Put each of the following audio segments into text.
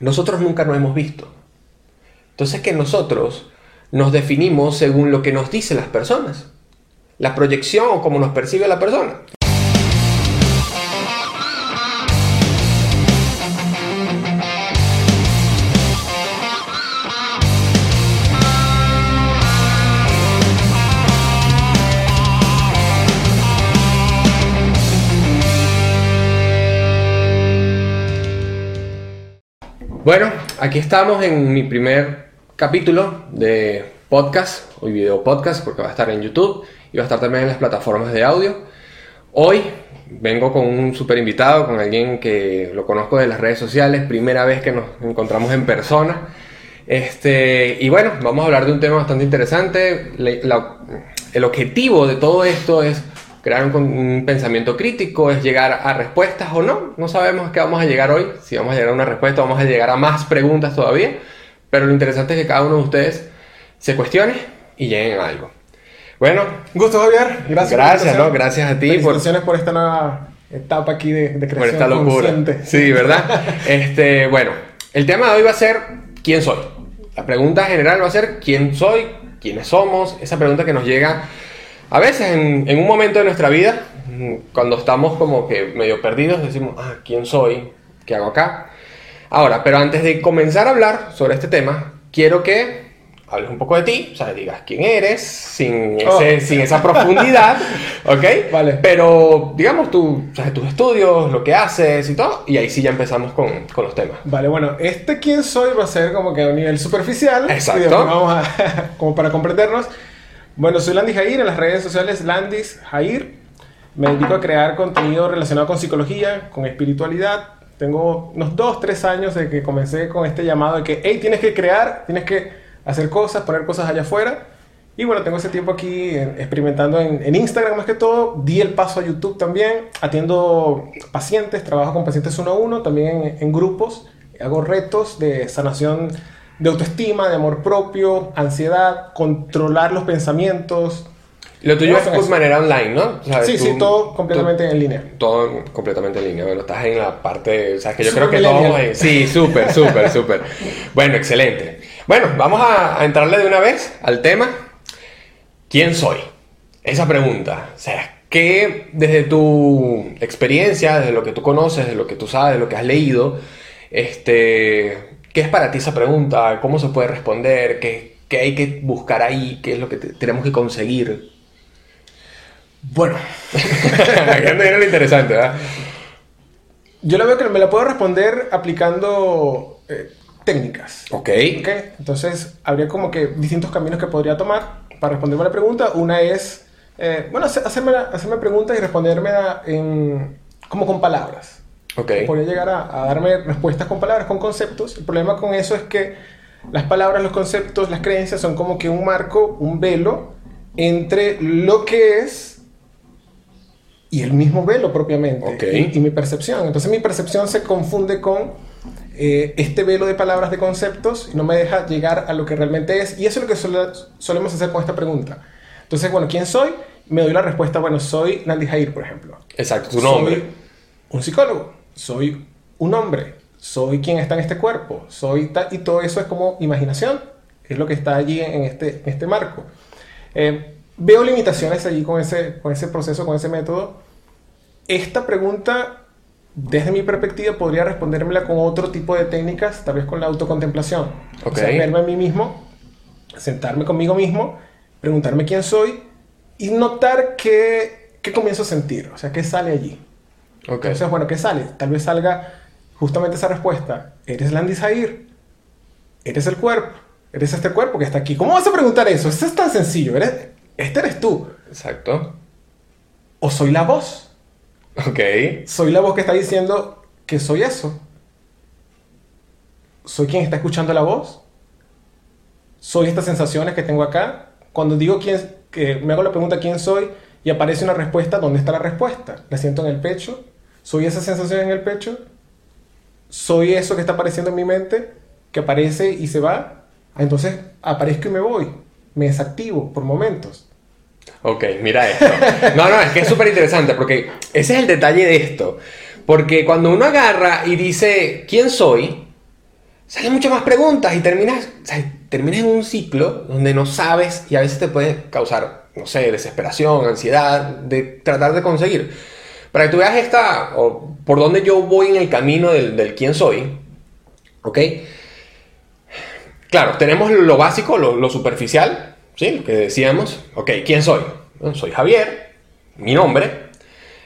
nosotros nunca nos hemos visto. Entonces que nosotros nos definimos según lo que nos dicen las personas. La proyección o cómo nos percibe la persona. Bueno, aquí estamos en mi primer capítulo de podcast, hoy video podcast, porque va a estar en YouTube y va a estar también en las plataformas de audio. Hoy vengo con un super invitado, con alguien que lo conozco de las redes sociales, primera vez que nos encontramos en persona. Este, y bueno, vamos a hablar de un tema bastante interesante. el objetivo de todo esto es crear un, pensamiento crítico, es llegar a respuestas o no. No sabemos a qué vamos a llegar hoy. Si vamos a llegar a una respuesta, vamos a llegar a más preguntas todavía. Pero lo interesante es que cada uno de ustedes se cuestione y lleguen a algo. Bueno, gusto Javier, gracias. Gracias, ¿no? Gracias a ti. Por, por esta nueva etapa aquí de, de creación Por esta locura. Sí, ¿verdad? este, bueno, el tema de hoy va a ser ¿quién soy? La pregunta general va a ser ¿quién soy? ¿Quiénes somos? Esa pregunta que nos llega a veces en, un momento de nuestra vida, cuando estamos como que medio perdidos, decimos, ah, ¿quién soy? ¿Qué hago acá? Ahora, pero antes de comenzar a hablar sobre este tema, quiero que hables un poco de ti, o sea, digas quién eres, sin, oh. sin esa profundidad, ¿ok? Vale. Pero, digamos, tú, o tus estudios, lo que haces y todo, y ahí sí ya empezamos con, con, los temas. Vale, bueno, este quién soy va a ser como que a un nivel superficial. Exacto. Vamos a, como para comprendernos. Bueno, soy Landis Jair, en las redes sociales Landis Jair. Me dedico a crear contenido relacionado con psicología, con espiritualidad. Tengo unos 2, 3 años de que comencé con este llamado de que, hey, tienes que crear, tienes que hacer cosas, poner cosas allá afuera. Y bueno, tengo ese tiempo aquí experimentando en, Instagram más que todo. Di el paso a YouTube también. Atiendo pacientes, trabajo con pacientes uno a uno, también en, en grupos. Hago retos de sanación de autoestima, de amor propio, ansiedad, controlar los pensamientos. Lo tuyo es de manera online, ¿no? sí, sí, todo completamente en línea. Todo completamente en línea. Bueno, estás en la parte. O sea, que yo creo que todos. Sí, súper, súper, súper. Bueno, excelente. Bueno, vamos a, entrarle de una vez al tema. ¿Quién soy? Esa pregunta. O sea, ¿qué desde tu experiencia, desde lo que tú conoces, de lo que tú sabes, de lo que has leído, este, ¿Qué es para ti esa pregunta? ¿Cómo se puede responder? ¿Qué, hay que buscar ahí? ¿Qué es lo que tenemos que conseguir? Bueno, aquí viene lo interesante, ¿verdad? Yo lo veo que me la puedo responder aplicando eh, técnicas. Ok. Entonces, habría como que distintos caminos que podría tomar para responderme a la pregunta. Una es, eh, bueno, hacerme, hacerme preguntas y responderme en, como con palabras. Okay. Podría llegar a, darme respuestas con palabras, con conceptos. El problema con eso es que las palabras, los conceptos, las creencias son como que un marco, un velo entre lo que es y el mismo velo propiamente. Y, mi percepción. Entonces mi percepción se confunde con eh, este velo de palabras, de conceptos, y no me deja llegar a lo que realmente es. Y eso es lo que solemos hacer con esta pregunta. Entonces, bueno, ¿quién soy? Me doy la respuesta, bueno, soy Nandi Jair, por ejemplo. Exacto, tu nombre. Soy un psicólogo soy un hombre, soy quien está en este cuerpo, soy y todo eso es como imaginación, es lo que está allí en este, este marco. Eh, veo limitaciones allí con ese, con ese proceso, con ese método. Esta pregunta, desde mi perspectiva, podría respondérmela con otro tipo de técnicas, tal vez con la autocontemplación. O sea, verme a mí mismo, sentarme conmigo mismo, preguntarme quién soy y notar qué, qué comienzo a sentir, o sea, qué sale allí. Entonces, bueno, ¿qué sale? Tal vez salga justamente esa respuesta. ¿Eres Landy Zahir? ¿Eres el cuerpo? ¿Eres este cuerpo que está aquí? ¿Cómo vas a preguntar eso? Eso es tan sencillo. ¿Eres, este eres tú. Exacto. ¿O soy la voz? Ok. Soy la voz que está diciendo que soy eso. ¿Soy quien está escuchando la voz? ¿Soy estas sensaciones que tengo acá? Cuando digo quién, que me hago la pregunta quién soy y aparece una respuesta, ¿dónde está la respuesta? ¿La siento en el pecho? ¿Soy esa sensación en el pecho? ¿Soy eso que está apareciendo en mi mente? Que aparece y se va. Entonces aparezco y me voy. Me desactivo por momentos. Ok, mira esto. No, no, es que es súper interesante porque ese es el detalle de esto. Porque cuando uno agarra y dice, ¿quién soy? salen muchas más preguntas y terminas, terminas en un ciclo donde no sabes y a veces te puede causar, no sé, desesperación, ansiedad de tratar de conseguir. Para que tú veas esta, o por dónde yo voy en el camino del, del quién soy, ¿ok? Claro, tenemos lo básico, lo, lo superficial, ¿sí? Lo que decíamos, ok, ¿quién soy? Bueno, soy Javier, mi nombre,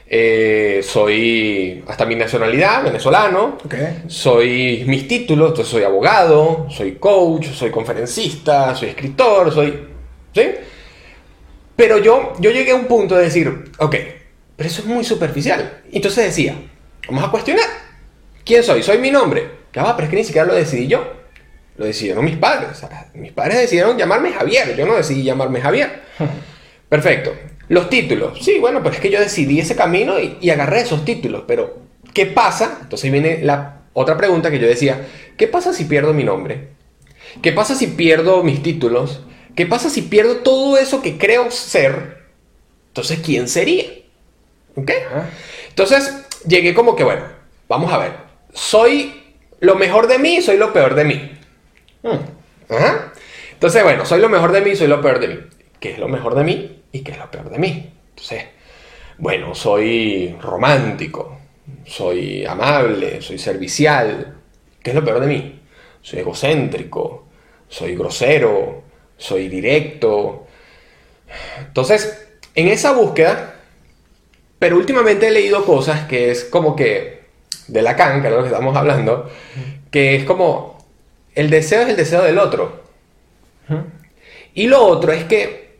eh, soy hasta mi nacionalidad, venezolano. Ok. Soy mis títulos, entonces soy abogado, soy coach, soy conferencista, soy escritor, soy... ¿Sí? Pero yo, yo llegué a un punto de decir, ok, pero eso es muy superficial. Entonces decía, vamos a cuestionar. ¿Quién soy? Soy mi nombre. Ya va, pero es que ni siquiera lo decidí yo. Lo decidieron mis padres. O sea, mis padres decidieron llamarme Javier. Yo no decidí llamarme Javier. Perfecto. Los títulos. Sí, bueno, pero es que yo decidí ese camino y, y agarré esos títulos. Pero, ¿qué pasa? Entonces viene la otra pregunta que yo decía. ¿Qué pasa si pierdo mi nombre? ¿Qué pasa si pierdo mis títulos? ¿Qué pasa si pierdo todo eso que creo ser? Entonces, ¿quién sería? ¿Ok? Entonces, llegué como que, bueno, vamos a ver. Soy lo mejor de mí, soy lo peor de mí. Hmm. Ajá. Entonces, bueno, soy lo mejor de mí, soy lo peor de mí. ¿Qué es lo mejor de mí y qué es lo peor de mí? Entonces, bueno, soy romántico, soy amable, soy servicial. ¿Qué es lo peor de mí? Soy egocéntrico, soy grosero, soy directo. Entonces, en esa búsqueda, pero últimamente he leído cosas que es como que de Lacan, que es lo que estamos hablando, que es como el deseo es el deseo del otro. Y lo otro es que,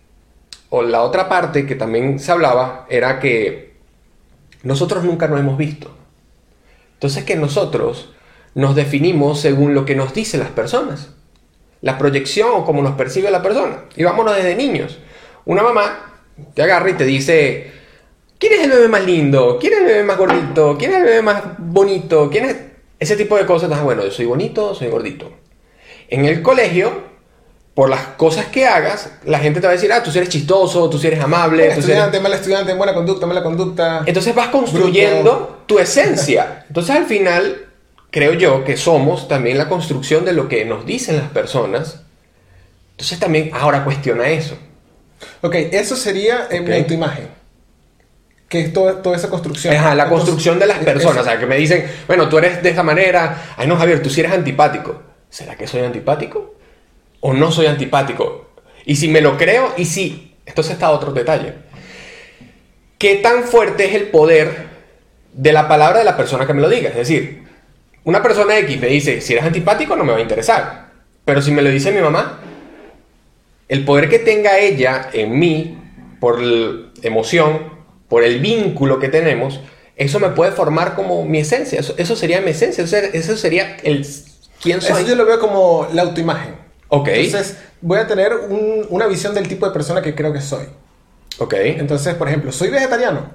o la otra parte que también se hablaba, era que nosotros nunca nos hemos visto. Entonces que nosotros nos definimos según lo que nos dicen las personas. La proyección o cómo nos percibe la persona. Y vámonos desde niños. Una mamá te agarra y te dice, ¿quién es el bebé más lindo? ¿Quién es el bebé más gordito? ¿Quién es el bebé más bonito? ¿Quién es...? Ese tipo de cosas. Entonces, bueno, yo soy bonito, soy gordito. En el colegio, por las cosas que hagas, la gente te va a decir, ah, tú eres chistoso, tú eres amable. Buen tú sí eres- estudiante, mal estudiante, buena conducta, mala conducta. Entonces vas construyendo tu esencia. Entonces al final, creo yo que somos también la construcción de lo que nos dicen las personas. Entonces también ahora cuestiona eso. Ok, eso sería eh, mi Ok. autoimagen. Que es toda, toda esa construcción. Ajá, la construcción de las personas. O sea, que me dicen, bueno, tú eres de esta manera. Ay, no, Javier, tú sí eres antipático. ¿Será que soy antipático? ¿O no soy antipático? Y si me lo creo, y si. Entonces está otro detalle. ¿Qué tan fuerte es el poder de la palabra de la persona que me lo diga? Es decir, una persona X me dice, si eres antipático no me va a interesar. Pero si me lo dice mi mamá, el poder que tenga ella en mí, por emoción, por el vínculo que tenemos, eso me puede formar como mi esencia. Eso, eso sería mi esencia. Eso, eso sería el quién soy. Eso yo lo veo como la autoimagen. Ok. Entonces, voy a tener un- una visión del tipo de persona que creo que soy. ok. Entonces, por ejemplo, soy vegetariano.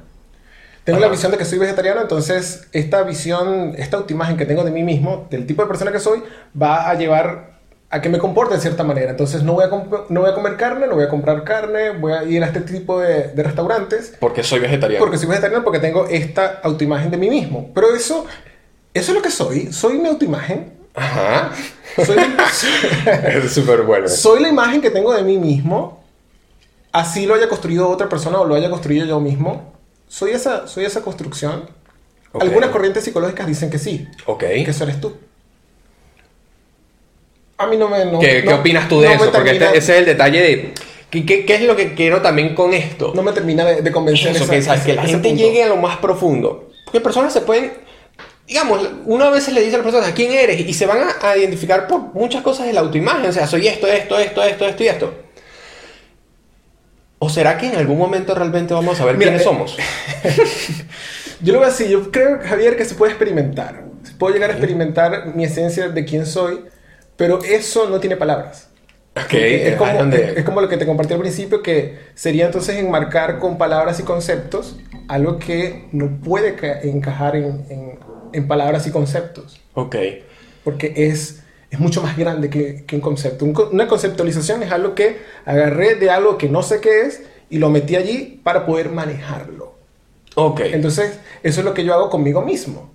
Tengo Ajá. la visión de que soy vegetariano, entonces esta visión, esta autoimagen que tengo de mí mismo, del tipo de persona que soy, va a llevar a que me comporte de cierta manera. Entonces no voy a, no voy a comer carne, no voy a comprar carne, voy a ir a este tipo de, de restaurantes, Porque soy vegetariano. porque soy vegetariano, porque tengo esta autoimagen de mí mismo. Pero eso, eso es lo que soy. Soy mi autoimagen. Ajá. Soy, es súper bueno. soy la imagen que tengo de mí mismo. Así lo haya construido otra persona o lo haya construido yo mismo. Soy esa, soy esa construcción. Ok. Algunas corrientes psicológicas dicen que sí, Ok. que eso eres tú. A mí no me... no- ¿Qué, qué no- opinas tú de no eso? Porque este- ese es el detalle de... ¿qué, qué, qué es lo que quiero también con esto? No me termina de, de convencer Eso, esa- que, ese- que la gente punto. llegue a lo más profundo. Porque personas se pueden, digamos, uno a veces le dice a las personas, ¿quién eres? Y se van a, a identificar por muchas cosas de la autoimagen. O sea, soy esto, esto, esto, esto, esto y esto. ¿O será que en algún momento realmente vamos a ver Mira, quiénes eh, somos? Yo lo veo así, yo creo, Javier, que se puede experimentar. Puedo llegar a experimentar mi esencia de quién soy, pero eso no tiene palabras. Ok, Porque es, como, ahí donde- es- es como lo que te compartí al principio, que sería entonces enmarcar con palabras y conceptos algo que no puede ca- encajar en, en- en palabras y conceptos, Ok, porque es, es mucho más grande que, que un concepto. Un una conceptualización es algo que agarré de algo que no sé qué es y lo metí allí para poder manejarlo. ok. Entonces, eso es lo que yo hago conmigo mismo.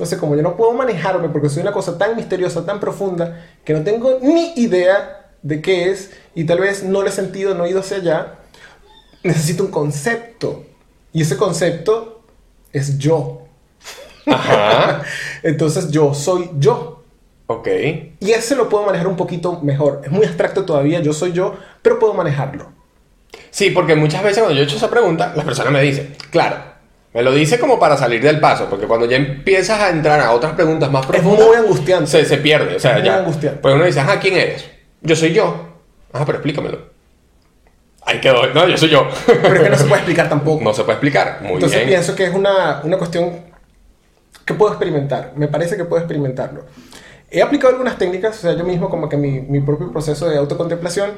Entonces, como yo no puedo manejarme porque soy una cosa tan misteriosa, tan profunda, que no tengo ni idea de qué es y tal vez no le he sentido, no he ido hacia allá, necesito un concepto. Y ese concepto es yo. Ajá. Entonces, yo soy yo. Ok. Y ese lo puedo manejar un poquito mejor. Es muy abstracto todavía, yo soy yo, pero puedo manejarlo. Sí, porque muchas veces cuando yo he hecho esa pregunta, las personas me dicen, claro, me lo dice como para salir del paso, porque cuando ya empiezas a entrar a otras preguntas más Es profundas, muy angustiante. se, se pierde. O sea, Es muy ya. angustiante. Pues uno dice, ajá, ¿quién eres? Yo soy yo. Ajá, pero explícamelo. Ahí quedó. No, yo soy yo. Pero es que no se puede explicar tampoco. No se puede explicar. Muy Entonces bien. pienso que es una, una cuestión que puedo experimentar. Me parece que puedo experimentarlo. He aplicado algunas técnicas, o sea, yo mismo como que mi, mi propio proceso de autocontemplación,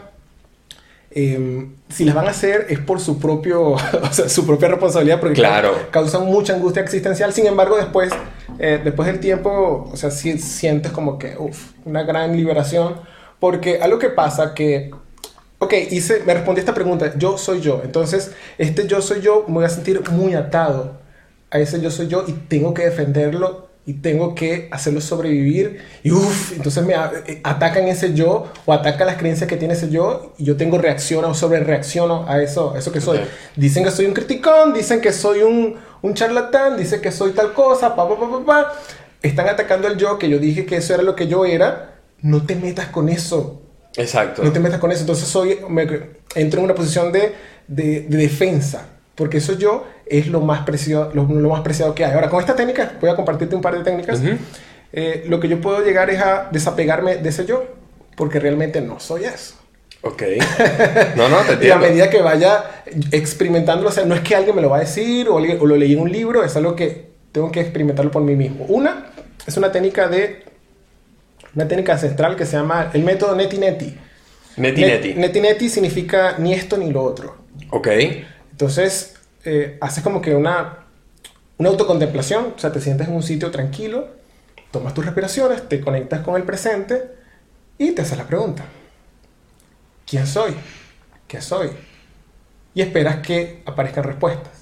eh, si las van a hacer es por su propio, o sea, su propia responsabilidad, porque Claro. causan mucha angustia existencial. Sin embargo, después, eh, después del tiempo, o sea, sí sientes como que, uf, una gran liberación, porque algo que pasa que Ok, hice, me respondí esta pregunta, yo soy yo. Entonces, este yo soy yo me voy a sentir muy atado a ese yo soy yo y tengo que defenderlo y tengo que hacerlo sobrevivir. Y uff, entonces me eh, atacan ese yo o atacan las creencias que tiene ese yo y yo tengo reacción o sobre reacciono a eso, a eso que soy. Ok. Dicen que soy un criticón, dicen que soy un, un charlatán, dicen que soy tal cosa, pa, pa, pa, pa, pa. Están atacando al yo, que yo dije que eso era lo que yo era. No te metas con eso. Exacto. No te metas con eso. Entonces soy, me, entro en una posición de, de, de defensa. Porque eso yo es lo más, preciado, lo, lo más preciado que hay. Ahora, con esta técnica, voy a compartirte un par de técnicas. Ujú. Eh, lo que yo puedo llegar es a desapegarme de ese yo. Porque realmente no soy eso. Ok. No, no, te Y a entiendo. medida que vaya experimentándolo, o sea, no es que alguien me lo va a decir o, o lo leí en un libro, es algo que tengo que experimentarlo por mí mismo. Una es una técnica de una técnica ancestral que se llama el método Neti Neti. Neti Net- neti. Neti Neti significa ni esto ni lo otro. Ok. Entonces, eh, haces como que una, una autocontemplación, o sea, te sientes en un sitio tranquilo, tomas tus respiraciones, te conectas con el presente y te haces la pregunta. ¿Quién soy? ¿Qué soy? Y esperas que aparezcan respuestas.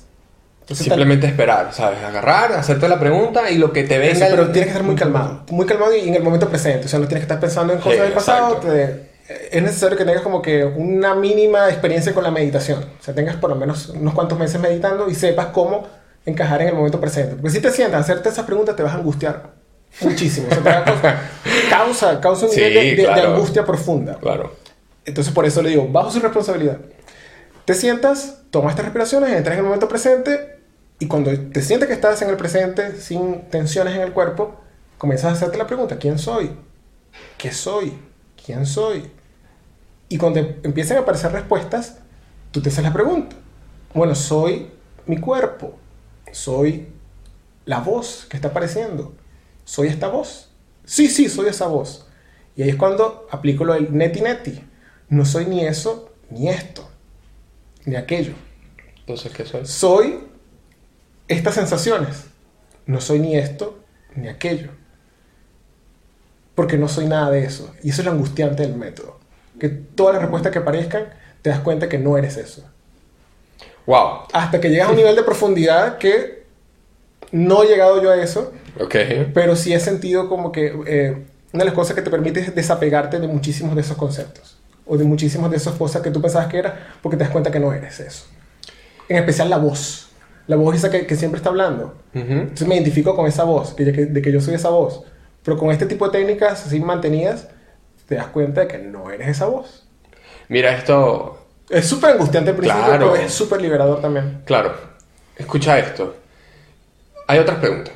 Entonces, tal- Simplemente esperar, ¿sabes? Agarrar, hacerte la pregunta y lo que te Eso, venga. pero tienes que estar muy calmado. Muy calmado y en el momento presente. O sea, no tienes que estar pensando en cosas Sí, del pasado. te- es necesario que tengas como que una mínima experiencia con la meditación. O sea, tengas por lo menos unos cuantos meses meditando y sepas cómo encajar en el momento presente. Porque si te sientas a hacerte esas preguntas, te vas a angustiar muchísimo. O sea, te va a causa, causa un Sí, nivel de, de- de claro. angustia profunda. Claro. Entonces, por eso le digo, bajo su responsabilidad. Te sientas, tomas estas respiraciones, entras en el momento presente y cuando te sientes que estás en el presente, sin tensiones en el cuerpo, comienzas a hacerte la pregunta, ¿quién soy? ¿Qué soy? ¿Quién soy? Y cuando te empiezan a aparecer respuestas, tú te haces la pregunta. Bueno, soy mi cuerpo. Soy la voz que está apareciendo. ¿Soy esta voz? Sí, sí, soy esa voz. Y ahí es cuando aplico lo del neti neti. No soy ni eso, ni esto, ni aquello. Entonces, ¿qué soy? Soy estas sensaciones. No soy ni esto, ni aquello. Porque no soy nada de eso. Y eso es lo angustiante del método. Que todas las respuestas que aparezcan, te das cuenta que no eres eso. Wow. Hasta que llegas a un nivel de profundidad que no he llegado yo a eso, Ok. pero sí he sentido como que eh, una de las cosas que te permite es desapegarte de muchísimos de esos conceptos. O de muchísimas de esas cosas que tú pensabas que eras, porque te das cuenta que no eres eso. En especial la voz. La voz esa que, que siempre está hablando. Ujú. Entonces me identifico con esa voz, que- de que yo soy esa voz. Pero con este tipo de técnicas así mantenidas, te das cuenta de que no eres esa voz. Mira, esto. Es súper angustiante al principio, Claro. pero es súper liberador también. Claro. Escucha esto. Hay otras preguntas.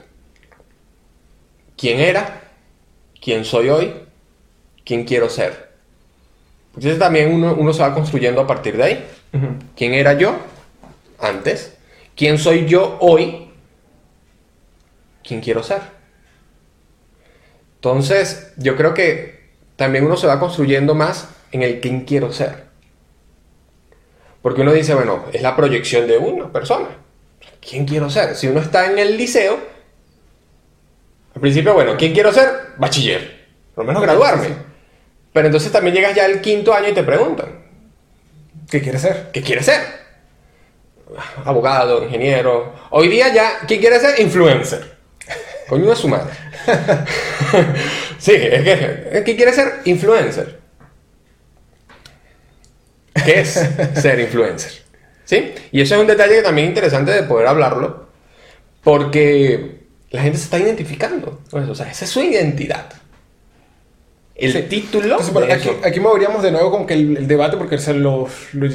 ¿Quién era? ¿Quién soy hoy? ¿Quién quiero ser? Entonces también uno, uno se va construyendo a partir de ahí. ¿Quién era yo antes? ¿Quién soy yo hoy? ¿Quién quiero ser? Entonces, yo creo que también uno se va construyendo más en el quién quiero ser. Porque uno dice, bueno, es la proyección de una persona. ¿Quién quiero ser? Si uno está en el liceo, al principio, bueno, ¿quién quiero ser? Bachiller. Por lo menos graduarme. Pero entonces también llegas ya al quinto año y te preguntan, ¿Qué quieres ser? ¿qué quieres ser? Abogado, ingeniero. Hoy día ya, ¿quién quiere ser? Influencer. Coño de su madre. sí, es que, es que quiere ser influencer. ¿Qué es ser influencer? ¿Sí? Y eso es un detalle que también es interesante de poder hablarlo, porque la gente se está identificando. con eso, O sea, esa es su identidad. El Sí. título. Entonces, bueno, de aquí, aquí moveríamos de nuevo como que el, el debate porque se lo, lo, lo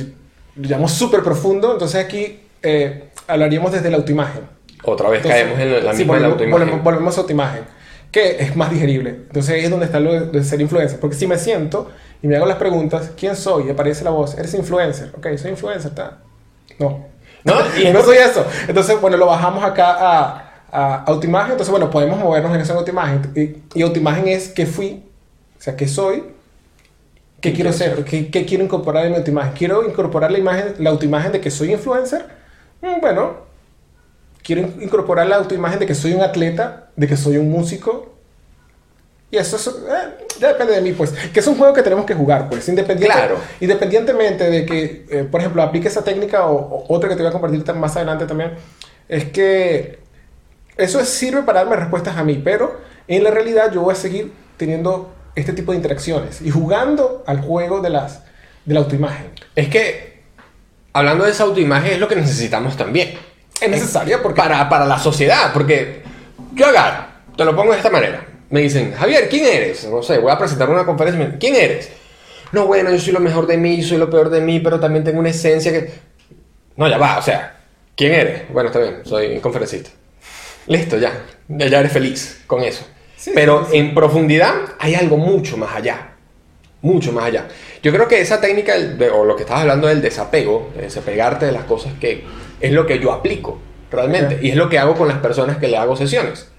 llamamos súper profundo. Entonces aquí eh, hablaríamos desde la autoimagen. Otra vez Entonces, caemos en la sí, misma la volvemos, autoimagen. volvemos- volvemos a autoimagen, que es más digerible. Entonces ahí es donde está lo de, ser influencer. Porque si me siento y me hago las preguntas, ¿quién soy? Y aparece la voz, eres influencer. Ok, soy influencer, ¿está? No. No, y no soy eso. Entonces, bueno, lo bajamos acá a, a autoimagen. Entonces, bueno, podemos movernos en esa autoimagen. Y, y autoimagen es qué fui, o sea, qué soy, qué quiero ser, qué, qué quiero incorporar en mi autoimagen. Quiero incorporar la imagen, la autoimagen de que soy influencer. Mm, Bueno, quiero in- incorporar la autoimagen de que soy un atleta, de que soy un músico. Y eso es, eh, ya depende de mí, pues. Que es un juego que tenemos que jugar, pues. Independiente, Claro. Independientemente de que, eh, por ejemplo, aplique esa técnica o, o otra que te voy a compartir más adelante también, es que eso es- sirve para darme respuestas a mí, pero en la realidad yo voy a seguir teniendo este tipo de interacciones y jugando al juego de, las, de la autoimagen. Es que, hablando de esa autoimagen, es lo que necesitamos también. Es necesaria porque... Para, para la sociedad, porque yo agarro, te lo pongo de esta manera. Me dicen, Javier, ¿quién eres? No sé, voy a presentar una conferencia. ¿Quién eres? No, bueno, yo soy lo mejor de mí, soy lo peor de mí, pero también tengo una esencia que... No, ya va, o sea, ¿quién eres? Bueno, está bien, soy conferencista. Listo, ya, ya eres feliz con eso. Sí, pero sí, en profundidad hay algo mucho más allá. Mucho más allá. Yo creo que esa técnica, o lo que estabas hablando del desapego, de desapegarte de las cosas que es lo que yo aplico realmente. Y es lo que hago con las personas que le hago sesiones.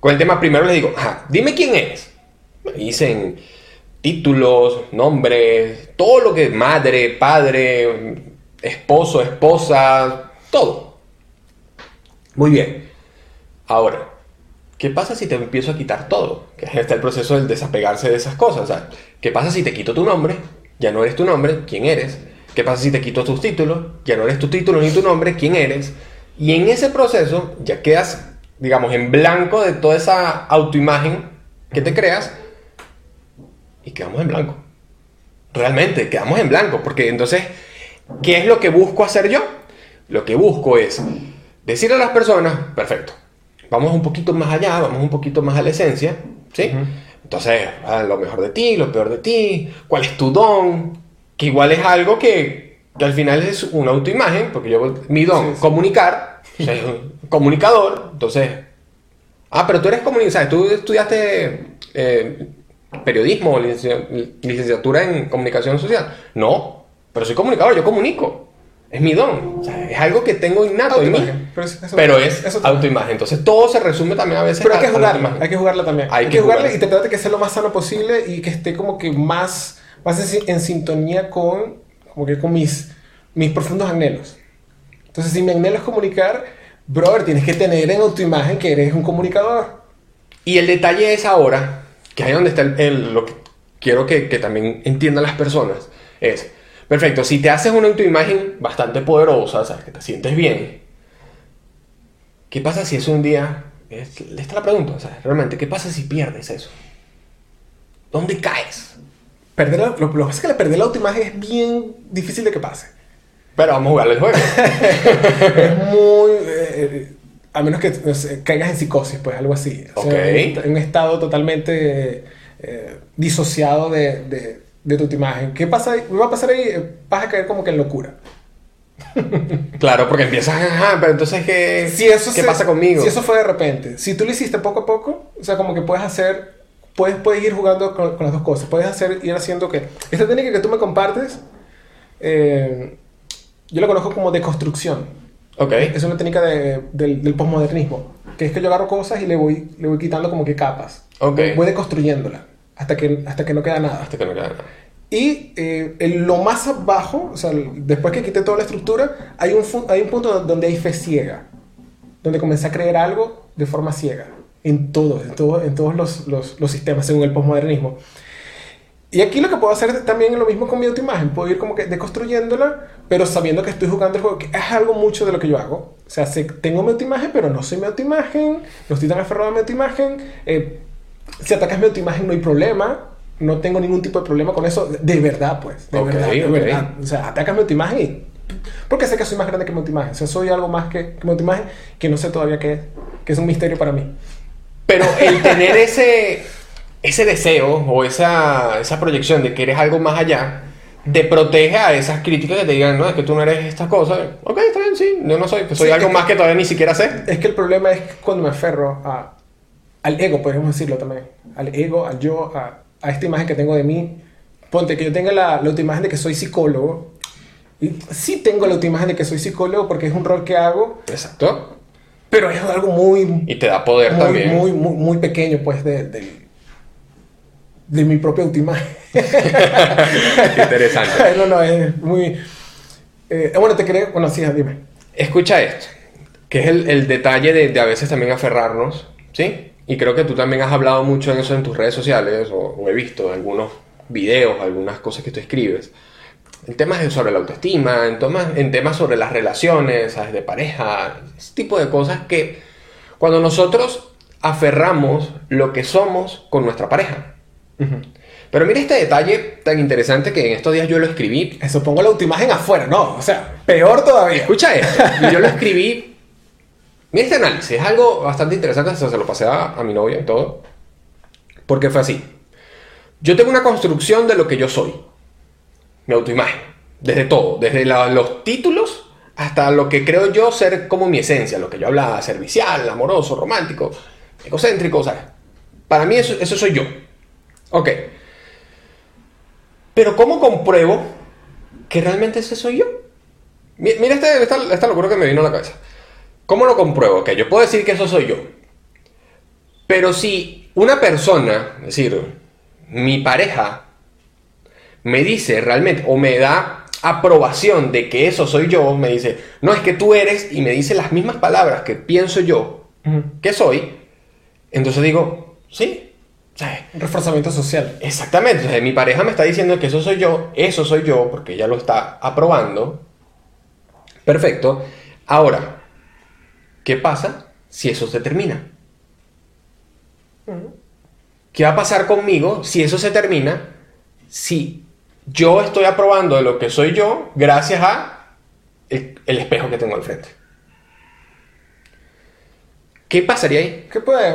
Con el tema primero les digo, ajá, dime quién eres. Me dicen títulos, nombres, todo lo que madre, padre, esposo, esposa, todo. Muy bien. Ahora, ¿qué pasa si te empiezo a quitar todo? Que está el proceso del desapegarse de esas cosas. O sea, ¿qué pasa si te quito tu nombre? Ya no eres tu nombre, ¿quién eres? ¿Qué pasa si te quito tus títulos? Ya no eres tu título ni tu nombre, ¿quién eres? Y en ese proceso ya quedas, digamos, en blanco de toda esa autoimagen que te creas y quedamos en blanco. Realmente, quedamos en blanco, porque entonces, ¿qué es lo que busco hacer yo? Lo que busco es decirle a las personas, perfecto, vamos un poquito más allá, vamos un poquito más a la esencia, ¿sí? Entonces, ah, lo mejor de ti, lo peor de ti, cuál es tu don, que igual es algo que, que al final es una autoimagen, porque yo, mi don, Sí, sí. comunicar, o sea, un comunicador, entonces, ah, pero tú eres comunicador, tú estudiaste eh, periodismo o licencia- licenciatura en comunicación social. No, pero soy comunicador, yo comunico. Es mi don. O sea, es algo que tengo innato en mí. Pero es- eso- Pero es eso- autoimagen. Entonces todo se resume también a veces Pero hay que jugarla, hay que jugarla también. Hay Hay, que que jugarla jugarla. y tratar de que sea lo más sano posible y que esté como que más, más en, si- en sintonía con, como que con mis, mis profundos anhelos. Entonces, si mi anhelo es comunicar, brother, tienes que tener en autoimagen que eres un comunicador. Y el detalle es ahora, que ahí donde está el, lo que quiero que, que también entiendan las personas, es, perfecto, si te haces una autoimagen bastante poderosa, sea, que te sientes bien, ¿qué pasa si eso un día, es, es la pregunta, realmente, ¿qué pasa si pierdes eso? ¿Dónde caes? Perder la- lo, lo que pasa es que la perder la autoimagen es bien difícil de que pase. Pero vamos a jugar el juego. es muy... eh, a menos que no sé, caigas en psicosis, pues algo así. O sea, en, en un estado totalmente eh, disociado de, de, de tu imagen. ¿Qué pasa ahí? ¿Qué va a pasar ahí? Eh, Vas a caer como que en locura. claro, porque empiezas, ajá, pero entonces, ¿qué, Si eso ¿qué se- pasa conmigo? Si eso fue de repente. Si tú lo hiciste poco a poco, o sea, como que puedes hacer... Puedes, puedes ir jugando con, con las dos cosas. Puedes hacer, ir haciendo que... Esta técnica que tú me compartes, eh, yo la conozco como deconstrucción. Ok. Es una técnica de- del, del posmodernismo, que es que yo agarro cosas y le voy, le voy quitando como que capas. Ok. Voy deconstruyéndola hasta que, hasta que no queda nada. Hasta que no queda nada. Y eh, en lo más abajo, o sea, después que quité toda la estructura, hay un, hay un punto donde hay fe ciega, donde comencé a creer algo de forma ciega, en todos, en, todo- en todos los, los- los sistemas, según el posmodernismo. Y aquí lo que puedo hacer también es lo mismo con mi autoimagen. Puedo ir como que deconstruyéndola, pero sabiendo que estoy jugando el juego, que es algo mucho de lo que yo hago. O sea, sé- tengo mi autoimagen, pero no soy mi autoimagen, no estoy tan aferrado a mi autoimagen. Eh, si atacas mi autoimagen no hay problema, no tengo ningún tipo de problema con eso. De verdad, pues. De Ok, verdad, de ok. verdad. O sea, atacas mi autoimagen y... Porque sé que soy más grande que mi autoimagen. O sea, soy algo más que, que mi autoimagen que no sé todavía qué es. Que es un misterio para mí. Pero el tener ese, ese deseo o esa, esa proyección de que eres algo más allá, te protege a esas críticas que te digan, no, es que tú no eres esta cosa. Ok, está bien, sí, yo no soy, pues soy Sí, algo más que- que todavía ni siquiera sé. Es que el problema es cuando me aferro a, al ego, podríamos decirlo también. Al ego, al yo, a, a esta imagen que tengo de mí. Ponte que yo tenga la, la autoimagen de que soy psicólogo. Y sí tengo la autoimagen de que soy psicólogo porque es un rol que hago, Exacto. Pero es algo muy, Y te da poder muy, también. muy, muy, muy pequeño, pues, de, de, de mi propia autoimagen. Interesante. no, no, es muy... eh, bueno, te creo... Bueno, sí, dime. Escucha esto, que es el, el detalle de, de a veces también aferrarnos, ¿sí? Y creo que tú también has hablado mucho en eso en tus redes sociales, o, o he visto algunos videos, algunas cosas que tú escribes. En temas de- sobre la autoestima, en, temas- en temas sobre las relaciones, ¿sabes? de pareja, ese tipo de cosas que cuando nosotros aferramos lo que somos con nuestra pareja. Pero mira este detalle tan interesante que en estos días yo lo escribí Eso, pongo la autoimagen afuera, no, o sea, peor todavía. Escucha esto. Yo lo escribí. Mira este análisis. Es algo bastante interesante. hasta Se lo pasé a, a mi novia y todo. Porque fue así. Yo tengo una construcción de lo que yo soy. Mi autoimagen. Desde todo. Desde los títulos hasta lo que creo yo ser como mi esencia. Lo que yo hablaba. Servicial, amoroso, romántico, egocéntrico. ¿sabes? Para mí eso, eso soy yo. Ok. Pero ¿cómo compruebo que realmente ese soy yo? Mi- Mira este- esta, esta locura que me vino a la cabeza. ¿Cómo lo compruebo? Que yo puedo decir que eso soy yo. Pero si una persona, es decir, mi pareja, me dice realmente, o me da aprobación de que eso soy yo, me dice, no es que tú eres, y me dice las mismas palabras que pienso yo que soy, entonces digo, sí, ¿sabes? Un reforzamiento social. Exactamente, sea, mi pareja me está diciendo que eso soy yo, eso soy yo, porque ella lo está aprobando. Perfecto. Ahora, ¿qué pasa si eso se termina? ¿Qué va a pasar conmigo si eso se termina? Si yo estoy aprobando de lo que soy yo gracias a el, el espejo que tengo al frente. ¿Qué pasaría ahí? ¿Qué puede?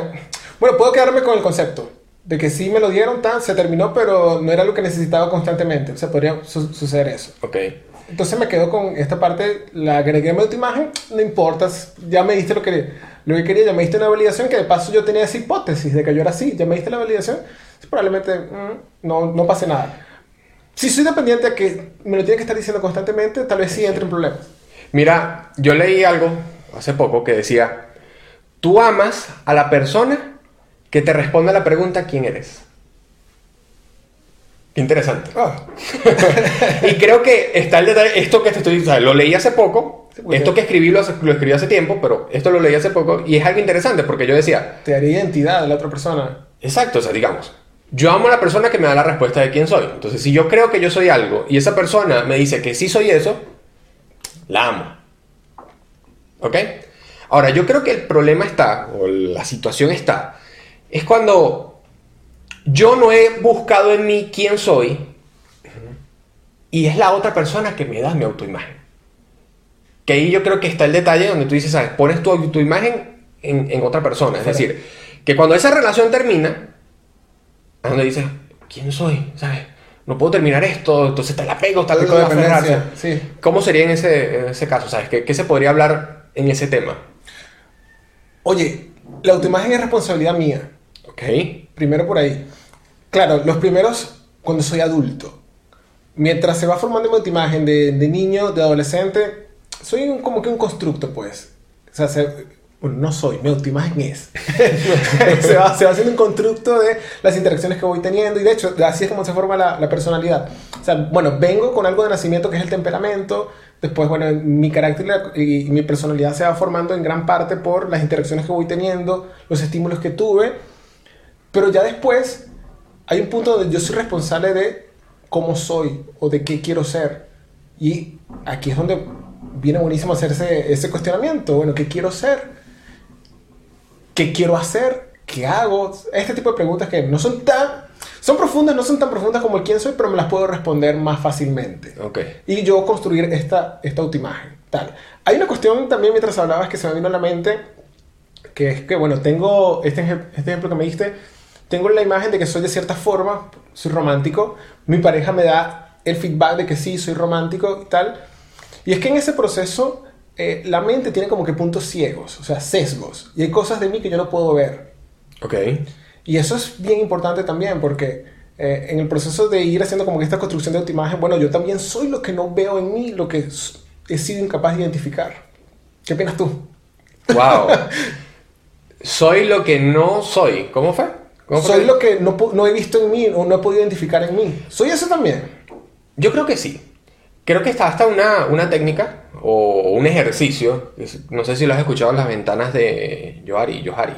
Bueno, puedo quedarme con el concepto de que sí me lo dieron, tan, se terminó, pero no era lo que necesitaba constantemente. O sea, podría su- suceder eso. Ok. Entonces me quedo con esta parte, la agregué a mi autoimagen, no importa, ya me diste lo que, lo que quería, ya me diste una validación, que de paso yo tenía esa hipótesis de que yo era así, ya me diste la validación, probablemente mm, no, no pase nada. Si soy dependiente a que me lo tiene que estar diciendo constantemente, tal vez sí entre en problemas. Mira, yo leí algo hace poco que decía, tú amas a la persona que te responde a la pregunta ¿quién eres? Qué interesante. Ah, Y creo que está el detalle, esto que te estoy diciendo, lo leí hace poco, Sí, esto que escribí lo, hace- lo escribí hace tiempo, pero esto lo leí hace poco y es algo interesante porque yo decía, te daría identidad de la otra persona. exacto, o sea, digamos, yo amo a la persona que me da la respuesta de quién soy. Entonces, si yo creo que yo soy algo y esa persona me dice que sí soy eso, la amo. ¿Ok? Ahora, yo creo que el problema está, o la situación está, es cuando yo no he buscado en mí quién soy y es la otra persona que me da mi autoimagen. Que ahí yo creo que está el detalle donde tú dices, ¿sabes? Pones tu autoimagen en, en otra persona. Es decir, que cuando esa relación termina, donde dices, ¿quién soy? ¿Sabes? No puedo terminar esto, entonces está el apego, está la sí. ¿Cómo sería en ese, en ese caso? ¿Sabes? ¿Qué, qué se podría hablar en ese tema? Oye, la autoimagen es responsabilidad mía. ¿Ok? Primero por ahí. Claro, los primeros cuando soy adulto. Mientras se va formando mi autoimagen de, de niño, de adolescente, soy un- como que un constructo, pues. O sea, se- bueno, no soy, mi autoimagen es. se, va, se va haciendo un constructo de las interacciones que voy teniendo y de hecho, así es como se forma la, la personalidad. O sea, bueno, vengo con algo de nacimiento que es el temperamento. Después, bueno, mi carácter y mi personalidad se va formando en gran parte por las interacciones que voy teniendo, los estímulos que tuve. Pero ya después hay un punto donde yo soy responsable de cómo soy o de qué quiero ser. Y aquí es donde viene buenísimo hacerse ese cuestionamiento. Bueno, ¿qué quiero ser? ¿Qué quiero hacer? ¿Qué hago? Este tipo de preguntas que no son tan... Son profundas, no son tan profundas como el quién soy, pero me las puedo responder más fácilmente. Ok. Y yo construir esta, esta autoimagen. Tal. Hay una cuestión también mientras hablabas que se me vino a la mente, que es que, bueno, tengo este, este ejemplo que me diste, tengo la imagen de que soy de cierta forma, soy romántico, mi pareja me da el feedback de que sí, soy romántico y tal. Y es que en ese proceso eh, la mente tiene como que puntos ciegos, o sea, sesgos, y hay cosas de mí que yo no puedo ver. Ok. Y eso es bien importante también porque eh, en el proceso de ir haciendo como que esta construcción de autoimagen, bueno, yo también soy lo que no veo en mí, lo que he sido incapaz de identificar. ¿Qué opinas tú? Wow. soy lo que no soy. ¿Cómo fue? ¿Cómo fue? Soy lo que no, no he visto en mí o no he podido identificar en mí. Soy eso también. Yo creo que sí. Creo que está hasta una, una técnica o un ejercicio. No sé si lo has escuchado en las ventanas de Johari. Johari.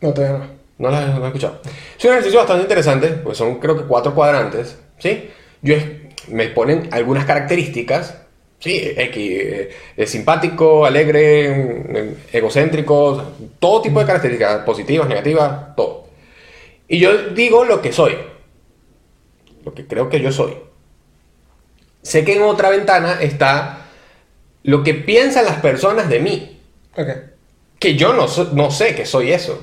No, todavía no. No lo has, no has escuchado. Es un ejercicio bastante interesante, pues son creo que cuatro cuadrantes, ¿sí? Yo es- me ponen algunas características, ¿sí? X, eh, eh, simpático, alegre, mm, egocéntrico, todo tipo de características, positivas, negativas, todo. Y yo digo lo que soy, lo que creo que yo soy. Sé que en otra ventana está lo que piensan las personas de mí Ok. que yo no, so- no sé que soy eso.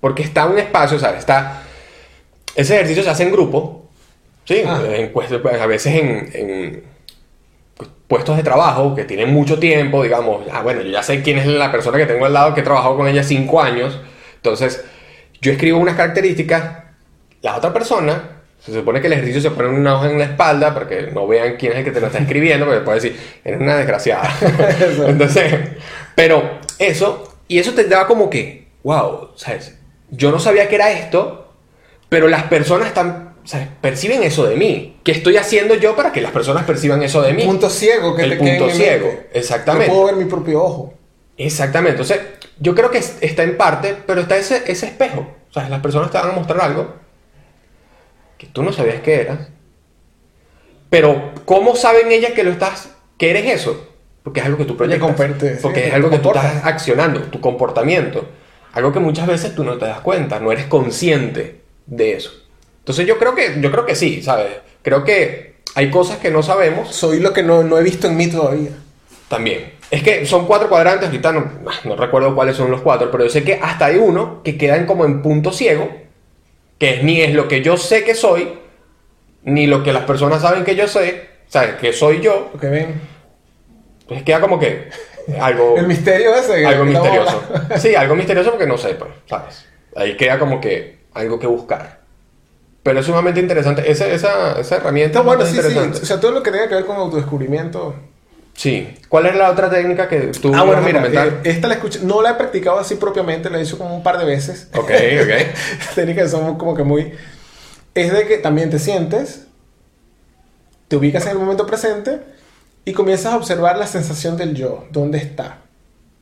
Porque está un espacio, ¿sabes? Está... Ese ejercicio se hace en grupo, ¿sí? Ah. En a veces en, en puestos de trabajo que tienen mucho tiempo, digamos, ah, bueno, yo ya sé quién es la persona que tengo al lado, que he trabajado con ella cinco años. Entonces, yo escribo unas características, la otra persona... Se supone que el ejercicio se pone una hoja en la espalda para que no vean quién es el que te lo está escribiendo, porque puede decir, eres una desgraciada. Entonces, pero eso, y eso te daba como que, wow, ¿sabes? Yo no sabía que era esto, pero las personas están, ¿sabes? Perciben eso de mí. ¿Qué estoy haciendo yo para que las personas perciban eso de mí? Punto ciego que El te punto ciego, mente. exactamente. No puedo ver mi propio ojo. Exactamente. Entonces, yo creo que es- está en parte, pero está ese, ese espejo. O sea, las personas te van a mostrar algo que tú no sabías que eras. Pero, ¿cómo saben ellas que lo estás, que eres eso? Porque es algo que tú proyectas. sí, porque que es algo que tú estás accionando, tu comportamiento. Algo que muchas veces tú no te das cuenta, no eres consciente de eso. Entonces yo creo que, yo creo que sí, ¿sabes? Creo que hay cosas que no sabemos Soy lo que no, no he visto en mí todavía. también. Es que son cuatro cuadrantes, ahorita no, no recuerdo cuáles son los cuatro, pero yo sé que hasta hay uno que quedan como en punto ciego, que ni es lo que yo sé que soy, ni lo que las personas saben que yo sé, ¿sabes? Que soy yo. Porque ven. Entonces queda como que algo, El misterio ese. algo misterioso. Sí, algo misterioso porque no sé, pues, ¿sabes? Ahí queda como que algo que buscar. Pero es sumamente interesante. Esa, esa, esa herramienta Está es bueno, sí, sí. O sea, todo lo que tenga que ver con autodescubrimiento. Sí. ¿Cuál es la otra técnica que tú Ah, bueno, mira, eh, esta la escuché, no la he practicado así propiamente, la he hecho como un par de veces. Ok, ok. técnicas son como que muy... Es de que también te sientes, te ubicas en el momento presente y comienzas a observar la sensación del yo, dónde está.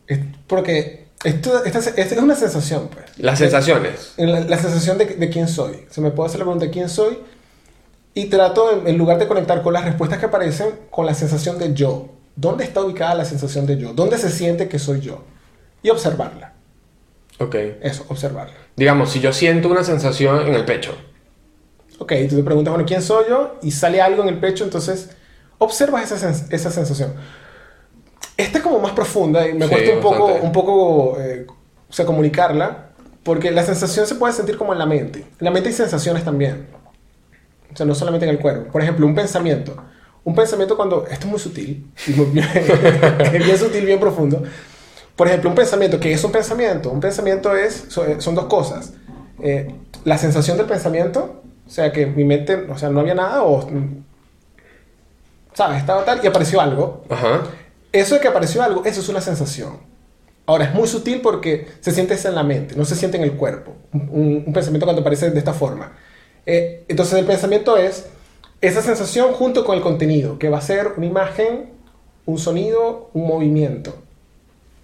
Es porque esto, esta, esta es una sensación, pues. Las sensaciones. En La, la sensación de, de quién soy. Se me puede hacer la pregunta de quién soy y trato, en, en lugar de conectar con las respuestas que aparecen, con la sensación de yo. ¿Dónde está ubicada la sensación de yo? ¿Dónde se siente que soy yo? Y observarla. Ok. Eso, observarla. Digamos, si yo siento una sensación en el pecho. Ok, tú te preguntas, bueno, ¿quién soy yo? Y sale algo en el pecho, entonces observas esa, sens- esa sensación. Esta es como más profunda y me Sí, cuesta un poco, un poco eh, o sea, comunicarla, porque la sensación se puede sentir como en la mente. En la mente hay sensaciones también. O sea, no solamente en el cuerpo. Por ejemplo, un pensamiento. Un pensamiento cuando... Esto es muy sutil. y muy bien, es bien sutil, bien profundo. Por ejemplo, un pensamiento. ¿Qué es un pensamiento? Un pensamiento es... Son, son dos cosas. Eh, la sensación del pensamiento. O sea, que mi mente... O sea, no había nada o... ¿Sabes? Estaba tal y apareció algo. Ajá. Eso de que apareció algo, eso es una sensación. Ahora, es muy sutil porque se siente en la mente, no se siente en el cuerpo. Un pensamiento cuando aparece de esta forma. Eh, entonces, el pensamiento es esa sensación junto con el contenido, que va a ser una imagen, un sonido, un movimiento.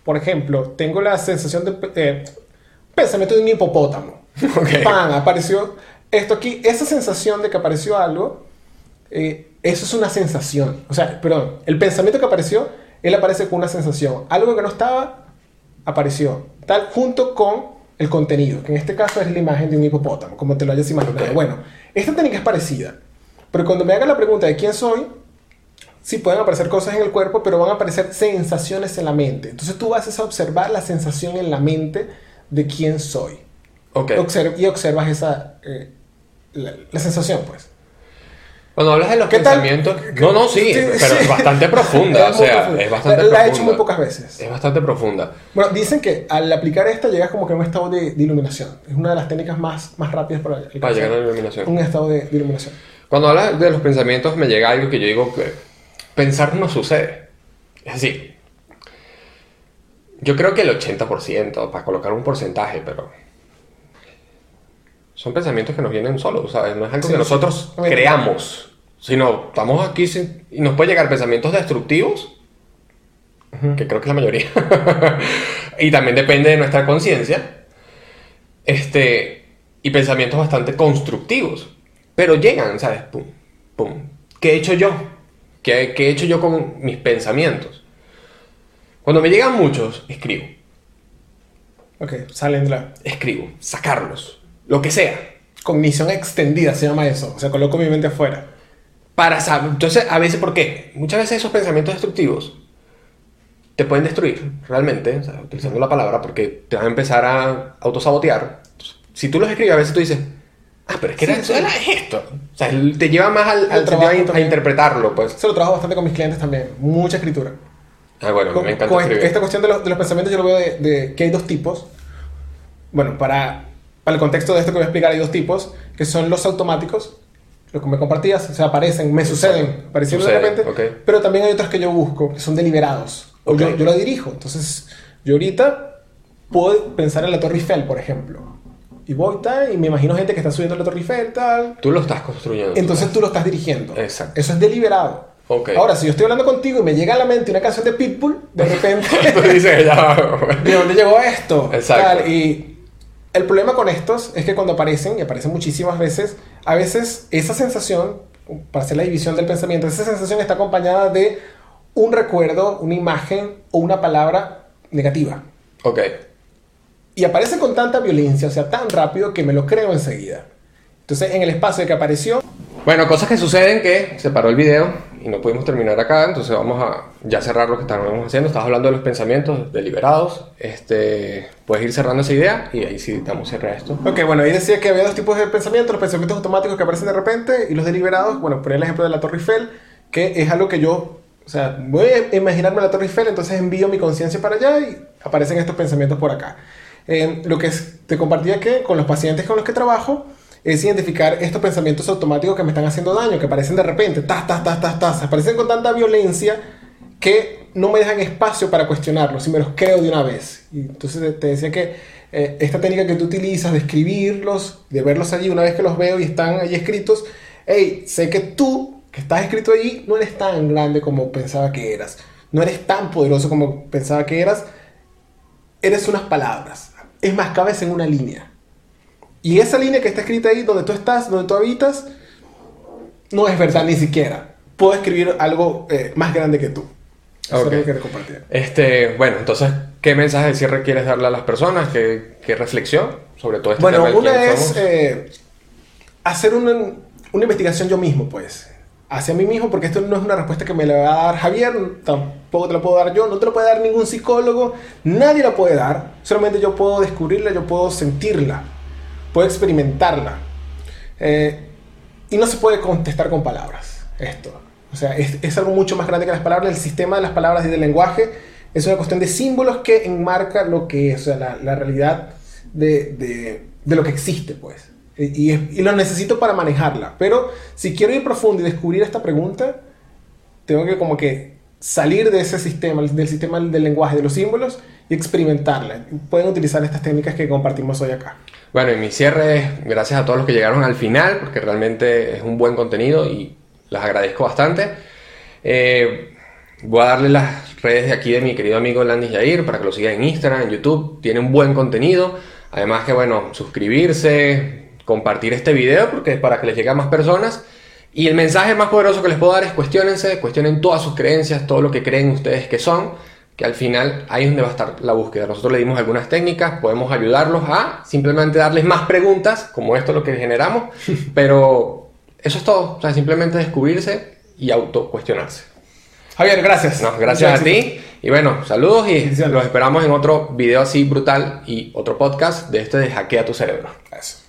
Por ejemplo, tengo la sensación de eh, pensamiento de un hipopótamo. Ok. ¡Pam! Apareció Esto aquí, esa sensación de que apareció algo, eh, eso es una sensación. O sea, perdón, el pensamiento que apareció, él aparece con una sensación. Algo que no estaba, apareció. Tal, junto con el contenido, que en este caso es la imagen de un hipopótamo, como te lo hayas imaginado. Bueno, esta técnica es parecida. Pero cuando me haga la pregunta de quién soy, sí pueden aparecer cosas en el cuerpo, pero van a aparecer sensaciones en la mente. Entonces tú vas a observar la sensación en la mente de quién soy. Ok. Observ- y observas esa eh, la, la sensación, pues. Cuando hablas de los ¿Qué tal? pensamientos... No, no, sí, Sí, pero sí. es bastante profunda, o Es muy sea, profunda. es bastante la, profunda. la he hecho muy pocas veces. Es bastante profunda. Bueno, dicen que al aplicar esta llegas como que a un estado de, de iluminación. Es una de las técnicas más, más rápidas para Para llegar a la iluminación. un estado de, de iluminación. Cuando hablas de los pensamientos me llega algo que yo digo que pensar no sucede. Es decir, yo creo que el 80%, para colocar un porcentaje, pero son pensamientos que nos vienen solos, ¿sabes? No es algo Sí, que sí. nosotros ver. creamos, sino estamos aquí sin- y nos puede llegar pensamientos destructivos, que creo que es la mayoría, y también depende de nuestra conciencia, este, y pensamientos bastante constructivos, pero llegan, ¿sabes? Pum, pum. ¿Qué he hecho yo? ¿Qué, qué he hecho yo con mis pensamientos? Cuando me llegan muchos, escribo, Ok, salen de la escribo, sacarlos, lo que sea. cognición extendida, se llama eso. O sea, coloco mi mente afuera. Para saber, entonces, a veces, ¿por qué? Muchas veces esos pensamientos destructivos te pueden destruir, realmente, o sea, utilizando la palabra, porque te van a empezar a autosabotear. Si tú los escribes, a veces tú dices, ah, pero es que Sí, era, sí. era esto. O sea, te lleva más al, al sentido trabajo a, a interpretarlo, pues. Eso lo trabajo bastante con mis clientes también. Mucha escritura. Ah, bueno, Con, me encanta con escribir. esta cuestión de los, de los pensamientos yo lo veo de, de que hay dos tipos. Bueno, para, para el contexto de esto que voy a explicar hay dos tipos, que son los automáticos, los que me compartías, o sea, aparecen, me suceden, aparecieron de repente, ok. pero también hay otros que yo busco, que son deliberados, o Ok. yo, yo lo dirijo. Entonces, yo ahorita puedo pensar en la Torre Eiffel, por ejemplo, y voy tal, y me imagino gente que está subiendo la Torre Eiffel, tal, Tú lo estás construyendo. entonces tú lo estás dirigiendo. Exacto. Eso es deliberado. Ok. Ahora, si yo estoy hablando contigo y me llega a la mente una canción de Pitbull, de repente, tú dices, ya. ¿de dónde llegó esto? Exacto. Tal, y el problema con estos es que cuando aparecen, y aparecen muchísimas veces, a veces esa sensación, para hacer la división del pensamiento, esa sensación está acompañada de un recuerdo, una imagen o una palabra negativa. ok. Y aparece con tanta violencia, o sea, tan rápido que me lo creo enseguida. Entonces, en el espacio de que apareció, Bueno, cosas que suceden que se paró el video y no pudimos terminar acá, entonces vamos a ya cerrar lo que estábamos haciendo. Estabas hablando de los pensamientos deliberados. Este, puedes ir cerrando esa idea y ahí sí damos cierre a esto. Ok, bueno, ahí decía que había dos tipos de pensamientos, los pensamientos automáticos que aparecen de repente y los deliberados. Bueno, ponía el ejemplo de la Torre Eiffel, que es algo que yo, o sea, voy a imaginarme la Torre Eiffel, entonces envío mi conciencia para allá y aparecen estos pensamientos por acá. Lo que te compartía que con los pacientes con los que trabajo es identificar estos pensamientos automáticos que me están haciendo daño, que aparecen de repente, tas, tas, tas, tas, tas, aparecen con tanta violencia que no me dejan espacio para cuestionarlos y me los creo de una vez. Y entonces te decía que eh, esta técnica que tú utilizas de escribirlos, de verlos allí, una vez que los veo y están allí escritos, hey, sé que tú, que estás escrito allí, no eres tan grande como pensaba que eras, no eres tan poderoso como pensaba que eras, eres unas palabras. Es más, cabes en una línea. Y esa línea que está escrita ahí, donde tú estás, donde tú habitas, no es verdad ni siquiera. Puedo escribir algo eh, más grande que tú. Eso Ok. es lo que compartir. Este, bueno, entonces, ¿qué mensaje de cierre quieres darle a las personas? ¿Qué, qué reflexión sobre todo este Bueno, tema? una es eh, hacer una, una investigación yo mismo, pues. Hacia mí mismo, porque esto no es una respuesta que me la va a dar Javier, te la puedo dar yo, no te la puede dar ningún psicólogo, nadie la puede dar, solamente yo puedo descubrirla, yo puedo sentirla, puedo experimentarla. Eh, y no se puede contestar con palabras, esto. O sea, es, es algo mucho más grande que las palabras, el sistema de las palabras y del lenguaje es una cuestión de símbolos que enmarca lo que es, o sea, la, la realidad de, de- de lo que existe, pues. Y, y- y lo necesito para manejarla. Pero si quiero ir profundo y descubrir esta pregunta, tengo que como que salir de ese sistema, del sistema del lenguaje, de los símbolos, y experimentarla. Pueden utilizar estas técnicas que compartimos hoy acá. Bueno, y mi cierre es gracias a todos los que llegaron al final, porque realmente es un buen contenido y las agradezco bastante. Eh, voy a darle las redes de aquí de mi querido amigo Landis Yair para que lo sigan en Instagram, en YouTube. Tiene un buen contenido. Además que, bueno, suscribirse, compartir este video porque es para que les llegue a más personas. Y el mensaje más poderoso que les puedo dar es cuestionense, cuestionen todas sus creencias, todo lo que creen ustedes que son, que al final ahí es donde va a estar la búsqueda. Nosotros le dimos algunas técnicas, podemos ayudarlos a simplemente darles más preguntas, como esto es lo que generamos, pero eso es todo, o sea, simplemente descubrirse y autocuestionarse. Javier, gracias. No, gracias Muchas a ti. Y bueno, saludos y los esperamos en otro video así brutal y otro podcast de este de Hackea tu cerebro. Eso.